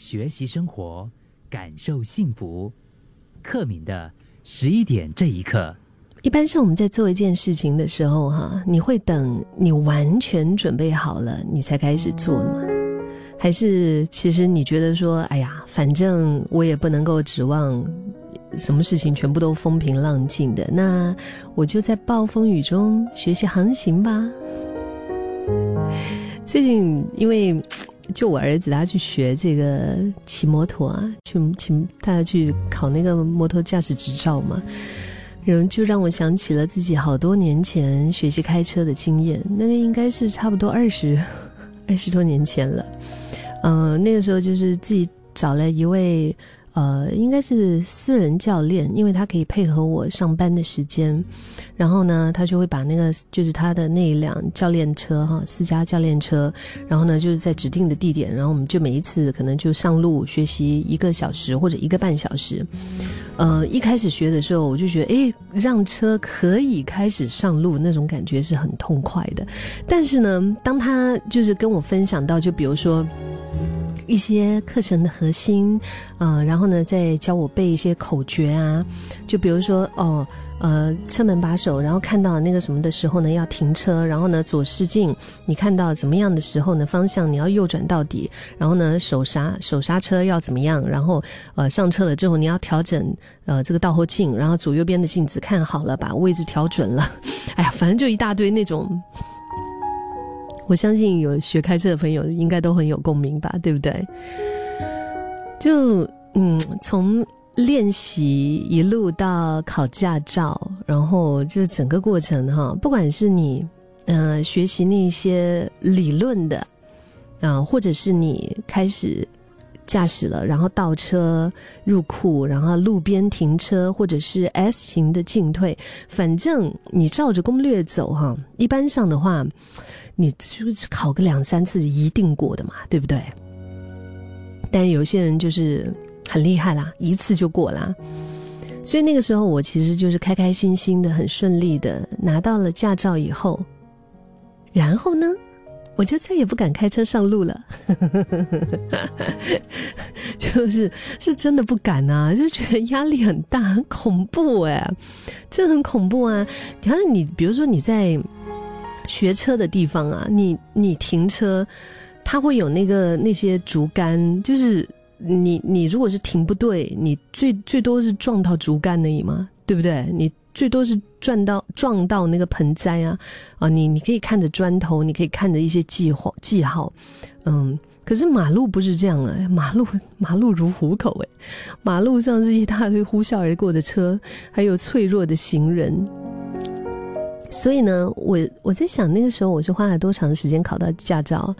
学习生活，感受幸福。克敏的十一点这一刻，一般上我们在做一件事情的时候，哈，你会等你完全准备好了，你才开始做吗？还是其实你觉得说，哎呀，反正我也不能够指望什么事情全部都风平浪静的，那我就在暴风雨中学习航行吧。最近因为。就我儿子他去学这个骑摩托啊，去骑他去考那个摩托驾驶执照嘛，然后就让我想起了自己好多年前学习开车的经验，那个应该是差不多二十 二十多年前了，嗯，那个时候就是自己找了一位。呃，应该是私人教练，因为他可以配合我上班的时间，然后呢，他就会把那个就是他的那一辆教练车哈，私家教练车，然后呢，就是在指定的地点，然后我们就每一次可能就上路学习一个小时或者一个半小时。呃，一开始学的时候，我就觉得，哎，让车可以开始上路，那种感觉是很痛快的。但是呢，当他就是跟我分享到，就比如说。一些课程的核心，嗯，然后呢，再教我背一些口诀啊，就比如说哦，呃，车门把手，然后看到那个什么的时候呢，要停车，然后呢，左视镜，你看到怎么样的时候呢，方向你要右转到底，然后呢，手刹手刹车要怎么样，然后呃，上车了之后你要调整呃这个倒后镜，然后左右边的镜子看好了，把位置调准了，哎呀，反正就一大堆那种。我相信有学开车的朋友应该都很有共鸣吧，对不对？就嗯，从练习一路到考驾照，然后就整个过程哈，不管是你嗯学习那些理论的啊，或者是你开始。驾驶了，然后倒车入库，然后路边停车，或者是 S 型的进退，反正你照着攻略走哈。一般上的话，你就是考个两三次一定过的嘛，对不对？但有些人就是很厉害啦，一次就过啦。所以那个时候我其实就是开开心心的、很顺利的拿到了驾照以后，然后呢？我就再也不敢开车上路了，就是是真的不敢啊，就觉得压力很大，很恐怖哎，这很恐怖啊！你看，你比如说你在学车的地方啊，你你停车，它会有那个那些竹竿，就是你你如果是停不对，你最最多是撞到竹竿而已嘛，对不对？你。最多是撞到撞到那个盆栽啊，啊，你你可以看着砖头，你可以看着一些记号记号，嗯，可是马路不是这样哎，马路 马路如虎口哎，马路上是一大堆呼啸而过的车，还有脆弱的行人，所以呢，我我在想那个时候我是花了多长时间考到驾照，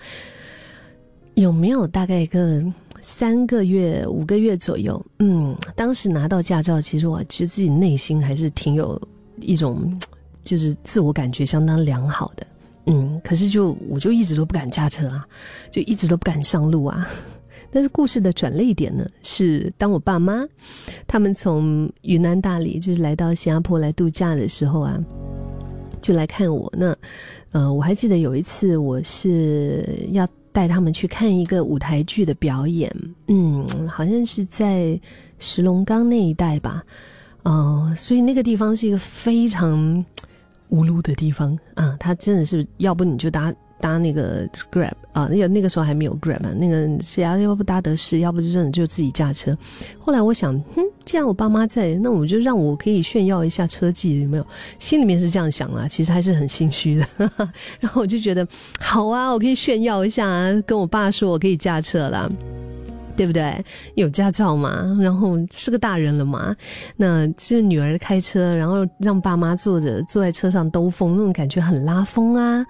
有没有大概一个？三个月、五个月左右，嗯，当时拿到驾照，其实我其实自己内心还是挺有一种，就是自我感觉相当良好的，嗯，可是就我就一直都不敢驾车啊，就一直都不敢上路啊。但是故事的转泪点呢，是当我爸妈他们从云南大理就是来到新加坡来度假的时候啊，就来看我。那，呃，我还记得有一次我是要。带他们去看一个舞台剧的表演，嗯，好像是在石龙岗那一带吧，哦，所以那个地方是一个非常无路的地方啊，他真的是要不你就搭。搭那个 Grab 啊，那个那个时候还没有 Grab，那个是啊要不搭德士，要不就真的就自己驾车。后来我想，哼，既然我爸妈在，那我就让我可以炫耀一下车技，有没有？心里面是这样想啊，其实还是很心虚的。然后我就觉得，好啊，我可以炫耀一下，啊，跟我爸说我可以驾车了。对不对？有驾照嘛？然后是个大人了嘛？那是女儿开车，然后让爸妈坐着坐在车上兜风，那种感觉很拉风啊。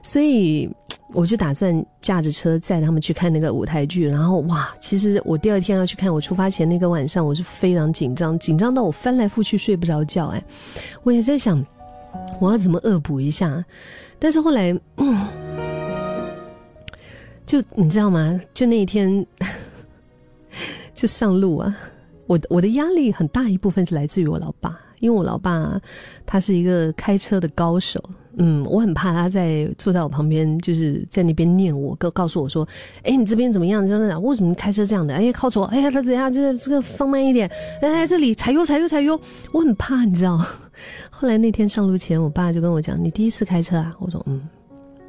所以我就打算驾着车载他们去看那个舞台剧。然后哇，其实我第二天要去看，我出发前那个晚上我是非常紧张，紧张到我翻来覆去睡不着觉。哎，我也在想我要怎么恶补一下。但是后来，就你知道吗？就那一天。就上路啊！我我的压力很大一部分是来自于我老爸，因为我老爸他是一个开车的高手。嗯，我很怕他在坐在我旁边，就是在那边念我，告告诉我说：“哎，你这边怎么样？真的？为什么开车这样的？哎，靠左！哎呀，他怎样？这个这个放慢一点！哎，这里踩油，踩油，踩油！我很怕，你知道。后来那天上路前，我爸就跟我讲：“你第一次开车啊？”我说：“嗯，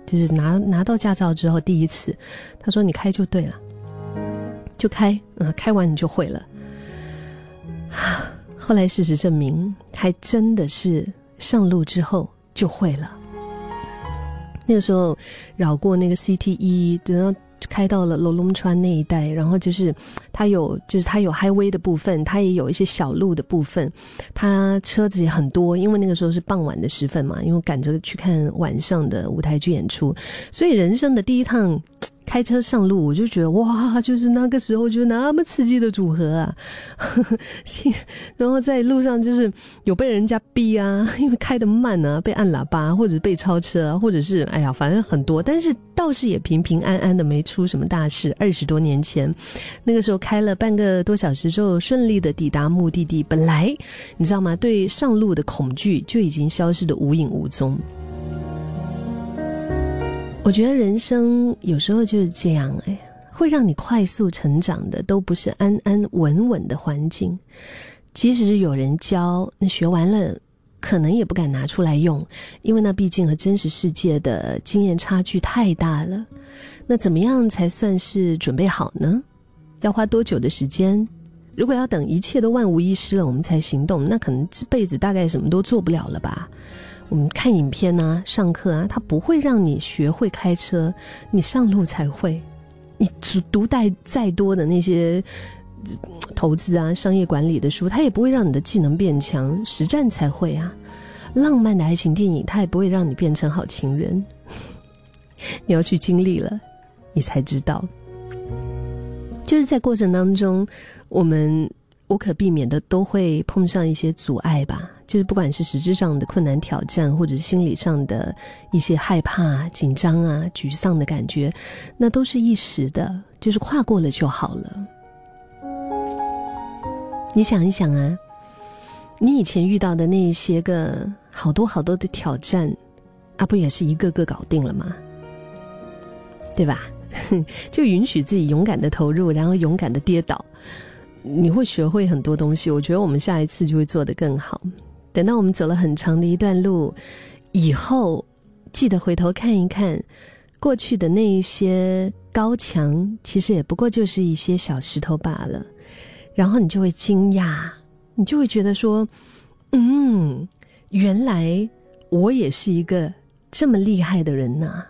就是拿拿到驾照之后第一次。”他说：“你开就对了，就开，嗯，开完你就会了。”后来事实证明，还真的是上路之后就会了。那个时候绕过那个 CTE，等到开到了罗龙川那一带，然后就是它有，就是它有 highway 的部分，它也有一些小路的部分，它车子也很多，因为那个时候是傍晚的时分嘛，因为赶着去看晚上的舞台剧演出，所以人生的第一趟。开车上路，我就觉得哇，就是那个时候就那么刺激的组合啊！然后在路上就是有被人家逼啊，因为开得慢啊，被按喇叭，或者被超车，或者是哎呀，反正很多。但是倒是也平平安安的，没出什么大事。二十多年前，那个时候开了半个多小时之后，顺利的抵达目的地。本来你知道吗？对上路的恐惧就已经消失的无影无踪。我觉得人生有时候就是这样，哎，会让你快速成长的都不是安安稳稳的环境，即使是有人教，那学完了可能也不敢拿出来用，因为那毕竟和真实世界的经验差距太大了。那怎么样才算是准备好呢？要花多久的时间？如果要等一切都万无一失了，我们才行动，那可能这辈子大概什么都做不了了吧。我们看影片啊，上课啊，他不会让你学会开车，你上路才会。你读带再多的那些投资啊、商业管理的书，他也不会让你的技能变强，实战才会啊。浪漫的爱情电影，他也不会让你变成好情人。你要去经历了，你才知道。就是在过程当中，我们无可避免的都会碰上一些阻碍吧。就是不管是实质上的困难挑战，或者是心理上的一些害怕、紧张啊、沮丧的感觉，那都是一时的，就是跨过了就好了。你想一想啊，你以前遇到的那些个好多好多的挑战，啊，不也是一个个搞定了吗？对吧？就允许自己勇敢的投入，然后勇敢的跌倒，你会学会很多东西。我觉得我们下一次就会做得更好。等到我们走了很长的一段路以后，记得回头看一看过去的那一些高墙，其实也不过就是一些小石头罢了。然后你就会惊讶，你就会觉得说：“嗯，原来我也是一个这么厉害的人呐。”